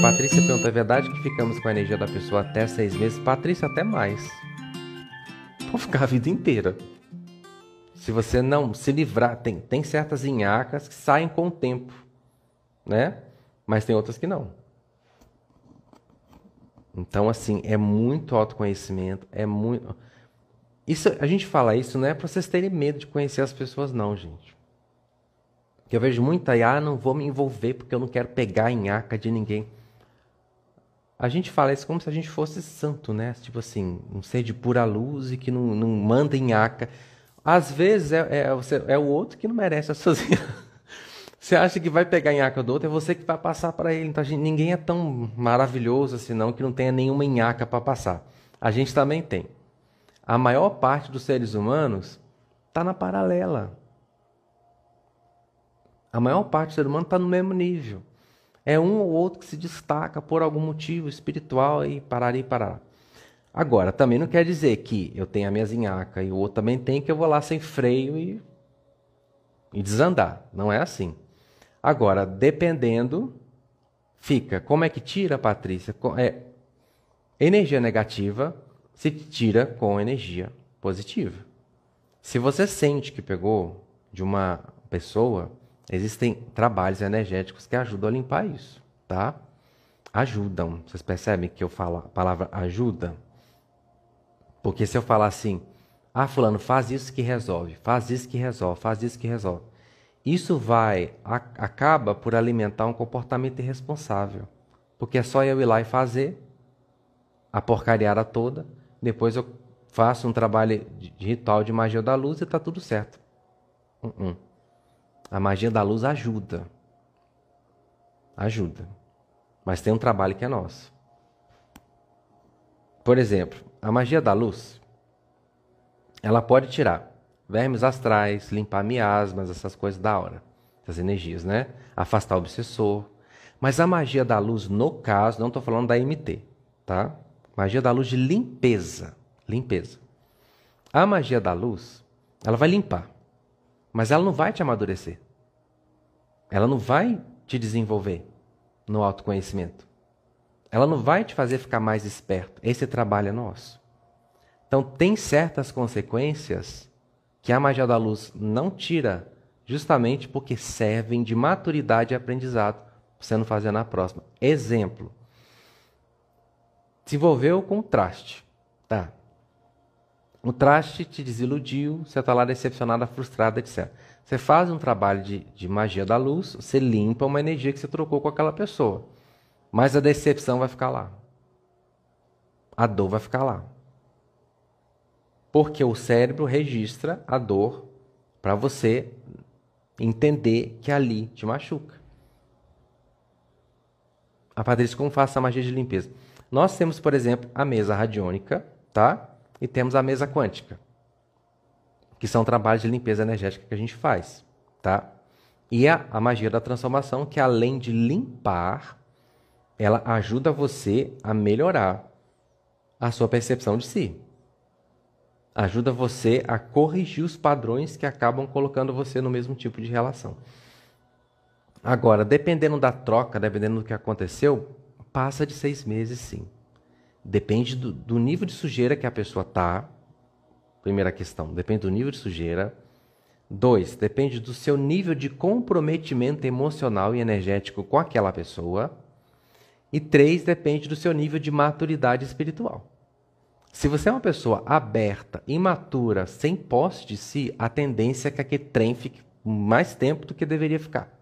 Patrícia pergunta: é verdade que ficamos com a energia da pessoa até seis meses? Patrícia, até mais. Pode ficar a vida inteira. Se você não se livrar, tem, tem certas inhacas que saem com o tempo, né? Mas tem outras que não. Então, assim, é muito autoconhecimento, é muito. Isso, a gente fala isso não é para vocês terem medo de conhecer as pessoas, não, gente. Que eu vejo muita, ah, não vou me envolver porque eu não quero pegar a nhaca de ninguém. A gente fala isso como se a gente fosse santo, né? Tipo assim, um ser de pura luz e que não, não manda nhaca. Às vezes é, é, é, o outro que não merece a sua Você acha que vai pegar nhaca do outro, é você que vai passar para ele. Então, gente, ninguém é tão maravilhoso assim, não, que não tenha nenhuma nhaca para passar. A gente também tem. A maior parte dos seres humanos está na paralela. A maior parte do ser humano está no mesmo nível. É um ou outro que se destaca por algum motivo espiritual e parar e parar. Agora, também não quer dizer que eu tenho a minha zinhaca e o outro também tem, que eu vou lá sem freio e, e desandar. Não é assim. Agora, dependendo, fica. Como é que tira, Patrícia? É, energia negativa se tira com energia positiva. Se você sente que pegou de uma pessoa, existem trabalhos energéticos que ajudam a limpar isso, tá? Ajudam. Vocês percebem que eu falo a palavra ajuda? Porque se eu falar assim, ah, fulano, faz isso que resolve, faz isso que resolve, faz isso que resolve. Isso vai, a, acaba por alimentar um comportamento irresponsável. Porque é só eu ir lá e fazer a porcariada toda, depois eu faço um trabalho de, ritual de magia da luz e está tudo certo. Uh -uh. A magia da luz ajuda. Ajuda. Mas tem um trabalho que é nosso. Por exemplo, a magia da luz, ela pode tirar vermes astrais, limpar miasmas, essas coisas da hora, essas energias, né? Afastar o obsessor. Mas a magia da luz, no caso, não estou falando da MT, tá? Magia da luz de limpeza, limpeza. A magia da luz, ela vai limpar, mas ela não vai te amadurecer. Ela não vai te desenvolver no autoconhecimento. Ela não vai te fazer ficar mais esperto. Esse trabalho é nosso. Então, tem certas consequências que a magia da luz não tira, justamente porque servem de maturidade e aprendizado para você não fazer na próxima. Exemplo: se envolveu com traste. Tá. O traste te desiludiu, você está lá decepcionada, frustrada, etc. Você faz um trabalho de, de magia da luz, você limpa uma energia que você trocou com aquela pessoa. Mas a decepção vai ficar lá. A dor vai ficar lá. Porque o cérebro registra a dor para você entender que ali te machuca. A Patrícia, como faço a magia de limpeza? Nós temos, por exemplo, a mesa radiônica, tá? E temos a mesa quântica, que são trabalhos de limpeza energética que a gente faz, tá? E a, a magia da transformação, que além de limpar, ela ajuda você a melhorar a sua percepção de si. Ajuda você a corrigir os padrões que acabam colocando você no mesmo tipo de relação. Agora, dependendo da troca, dependendo do que aconteceu, passa de seis meses sim. Depende do, do nível de sujeira que a pessoa tá. Primeira questão, depende do nível de sujeira. Dois, depende do seu nível de comprometimento emocional e energético com aquela pessoa. E três, depende do seu nível de maturidade espiritual. Se você é uma pessoa aberta, imatura, sem posse de si, a tendência é que aquele trem fique mais tempo do que deveria ficar.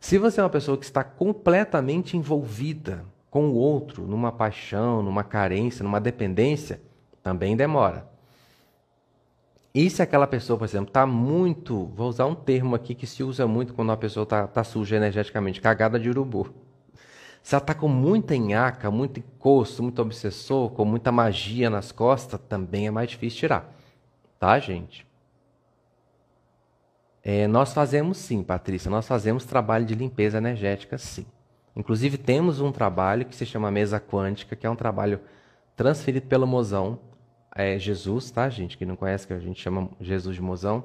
Se você é uma pessoa que está completamente envolvida com o outro, numa paixão, numa carência, numa dependência, também demora. E se aquela pessoa, por exemplo, está muito, vou usar um termo aqui que se usa muito quando uma pessoa está tá suja energeticamente, cagada de urubu. Se ela está com muita enhaca, muito encosto, muito obsessor, com muita magia nas costas, também é mais difícil tirar. Tá, gente? É, nós fazemos sim, Patrícia, nós fazemos trabalho de limpeza energética sim. Inclusive temos um trabalho que se chama Mesa Quântica, que é um trabalho transferido pelo mozão, é Jesus, tá, gente? Que não conhece, que a gente chama Jesus de mozão.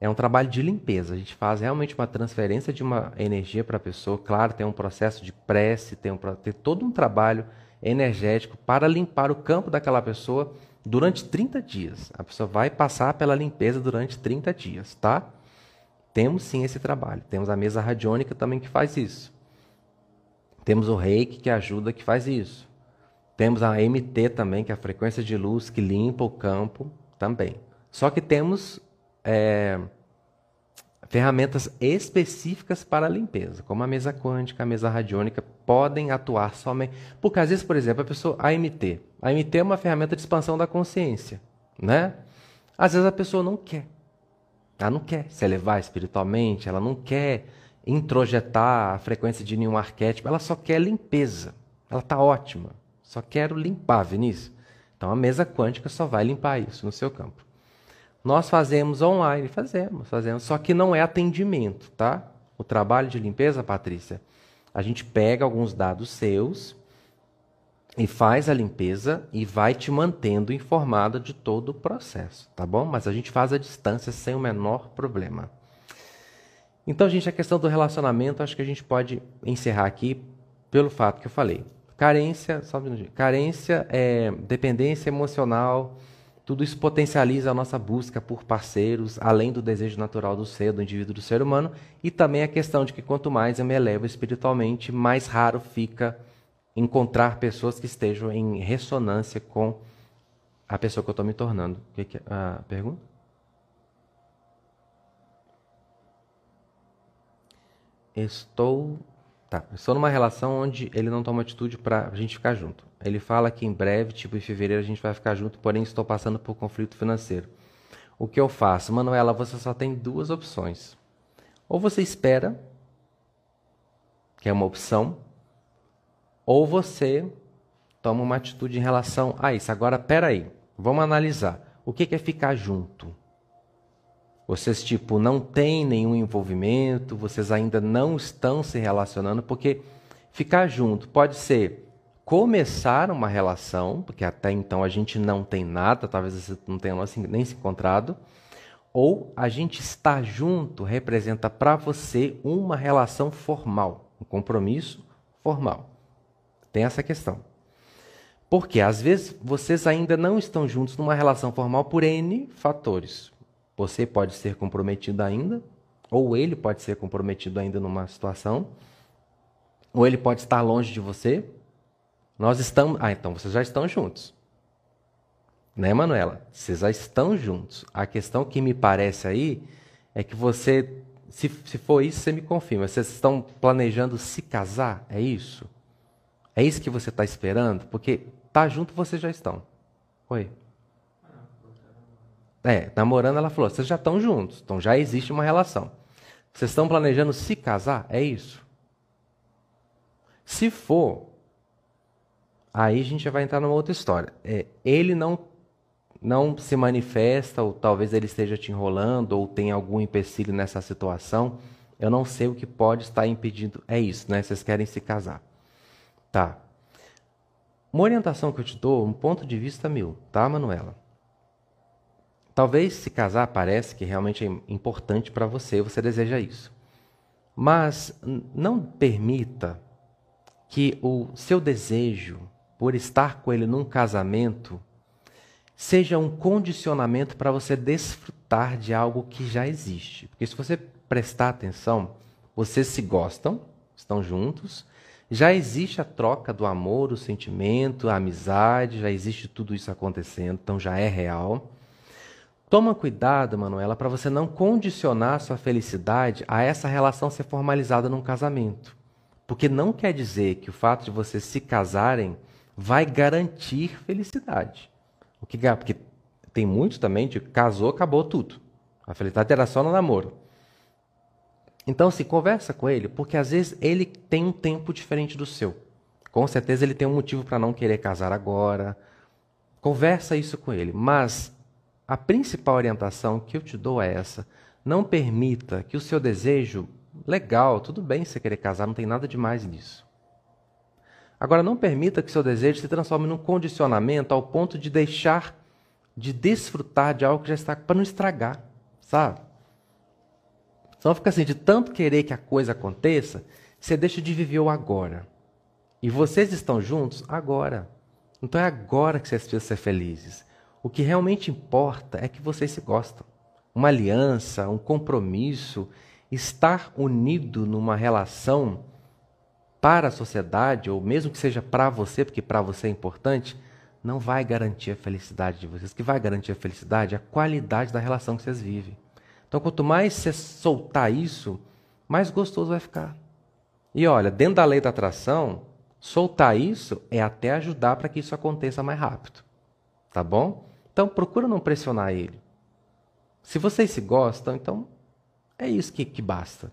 é um trabalho de limpeza. A gente faz realmente uma transferência de uma energia para a pessoa. Claro, tem um processo de prece, tem, um, tem todo um trabalho energético para limpar o campo daquela pessoa durante 30 dias. A pessoa vai passar pela limpeza durante 30 dias, tá? Temos sim esse trabalho. Temos a mesa radiônica também que faz isso. Temos o reiki que ajuda, que faz isso. Temos a MT também, que é a frequência de luz que limpa o campo também. Só que temos é, ferramentas específicas para a limpeza, como a mesa quântica, a mesa radiônica, podem atuar somente. Porque às vezes, por exemplo, a pessoa. A AMT. A AMT é uma ferramenta de expansão da consciência. Né? Às vezes a pessoa não quer. Ela não quer se elevar espiritualmente, ela não quer introjetar a frequência de nenhum arquétipo, ela só quer limpeza. Ela está ótima. Só quero limpar, Vinícius. Então a mesa quântica só vai limpar isso no seu campo. Nós fazemos online, fazemos, fazemos, só que não é atendimento, tá? O trabalho de limpeza, Patrícia, a gente pega alguns dados seus e faz a limpeza e vai te mantendo informada de todo o processo, tá bom? Mas a gente faz a distância sem o menor problema. Então, gente, a questão do relacionamento, acho que a gente pode encerrar aqui pelo fato que eu falei. Carência, só um. Carência é dependência emocional, tudo isso potencializa a nossa busca por parceiros, além do desejo natural do ser, do indivíduo, do ser humano, e também a questão de que quanto mais eu me elevo espiritualmente, mais raro fica encontrar pessoas que estejam em ressonância com a pessoa que eu estou me tornando. O que, que é a pergunta? Estou Tá. Estou numa relação onde ele não toma atitude para a gente ficar junto. Ele fala que em breve, tipo em fevereiro, a gente vai ficar junto, porém estou passando por conflito financeiro. O que eu faço? Manuela, você só tem duas opções. Ou você espera, que é uma opção, ou você toma uma atitude em relação a isso. Agora, peraí, vamos analisar. O que é ficar junto? Vocês, tipo, não têm nenhum envolvimento, vocês ainda não estão se relacionando, porque ficar junto pode ser começar uma relação, porque até então a gente não tem nada, talvez você não tenha nem se encontrado, ou a gente estar junto representa para você uma relação formal, um compromisso formal. Tem essa questão. Porque às vezes vocês ainda não estão juntos numa relação formal por N fatores. Você pode ser comprometido ainda, ou ele pode ser comprometido ainda numa situação, ou ele pode estar longe de você. Nós estamos. Ah, então vocês já estão juntos. Né, Manuela? Vocês já estão juntos. A questão que me parece aí é que você, se, se for isso, você me confirma. Vocês estão planejando se casar? É isso? É isso que você está esperando? Porque tá junto, vocês já estão. Oi. É, namorando, ela falou: vocês já estão juntos, então já existe uma relação. Vocês estão planejando se casar? É isso. Se for, aí a gente já vai entrar numa outra história. É, ele não não se manifesta, ou talvez ele esteja te enrolando, ou tem algum empecilho nessa situação. Eu não sei o que pode estar impedindo. É isso, né? Vocês querem se casar. Tá. Uma orientação que eu te dou, um ponto de vista meu, tá, Manuela? Talvez se casar parece que realmente é importante para você, você deseja isso. Mas não permita que o seu desejo por estar com ele num casamento seja um condicionamento para você desfrutar de algo que já existe. Porque se você prestar atenção, vocês se gostam, estão juntos, já existe a troca do amor, o sentimento, a amizade, já existe tudo isso acontecendo, então já é real. Toma cuidado, Manuela, para você não condicionar sua felicidade a essa relação ser formalizada num casamento. Porque não quer dizer que o fato de vocês se casarem vai garantir felicidade. O que porque tem muitos também de casou, acabou tudo. A felicidade era só no namoro. Então, se conversa com ele, porque às vezes ele tem um tempo diferente do seu. Com certeza ele tem um motivo para não querer casar agora. Conversa isso com ele, mas a principal orientação que eu te dou é essa. Não permita que o seu desejo, legal, tudo bem você querer casar, não tem nada de mais nisso. Agora, não permita que seu desejo se transforme num condicionamento ao ponto de deixar de desfrutar de algo que já está para não estragar, sabe? Então fica assim, de tanto querer que a coisa aconteça, você deixa de viver o agora. E vocês estão juntos agora. Então é agora que vocês precisam ser felizes. O que realmente importa é que vocês se gostam. Uma aliança, um compromisso, estar unido numa relação para a sociedade, ou mesmo que seja para você, porque para você é importante, não vai garantir a felicidade de vocês. O que vai garantir a felicidade é a qualidade da relação que vocês vivem. Então, quanto mais você soltar isso, mais gostoso vai ficar. E olha, dentro da lei da atração, soltar isso é até ajudar para que isso aconteça mais rápido. Tá bom? Então, procura não pressionar ele. Se vocês se gostam, então é isso que, que basta.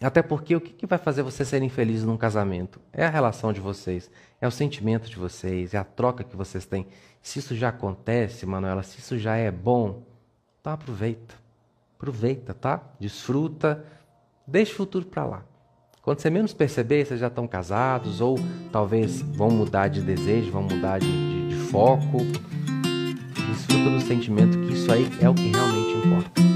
Até porque o que, que vai fazer vocês serem felizes num casamento? É a relação de vocês, é o sentimento de vocês, é a troca que vocês têm. Se isso já acontece, Manuela, se isso já é bom, então aproveita. Aproveita, tá? Desfruta, deixa o futuro para lá. Quando você menos perceber, vocês já estão casados ou talvez vão mudar de desejo, vão mudar de, de, de foco. Desfruta do sentimento que isso aí é o que realmente importa.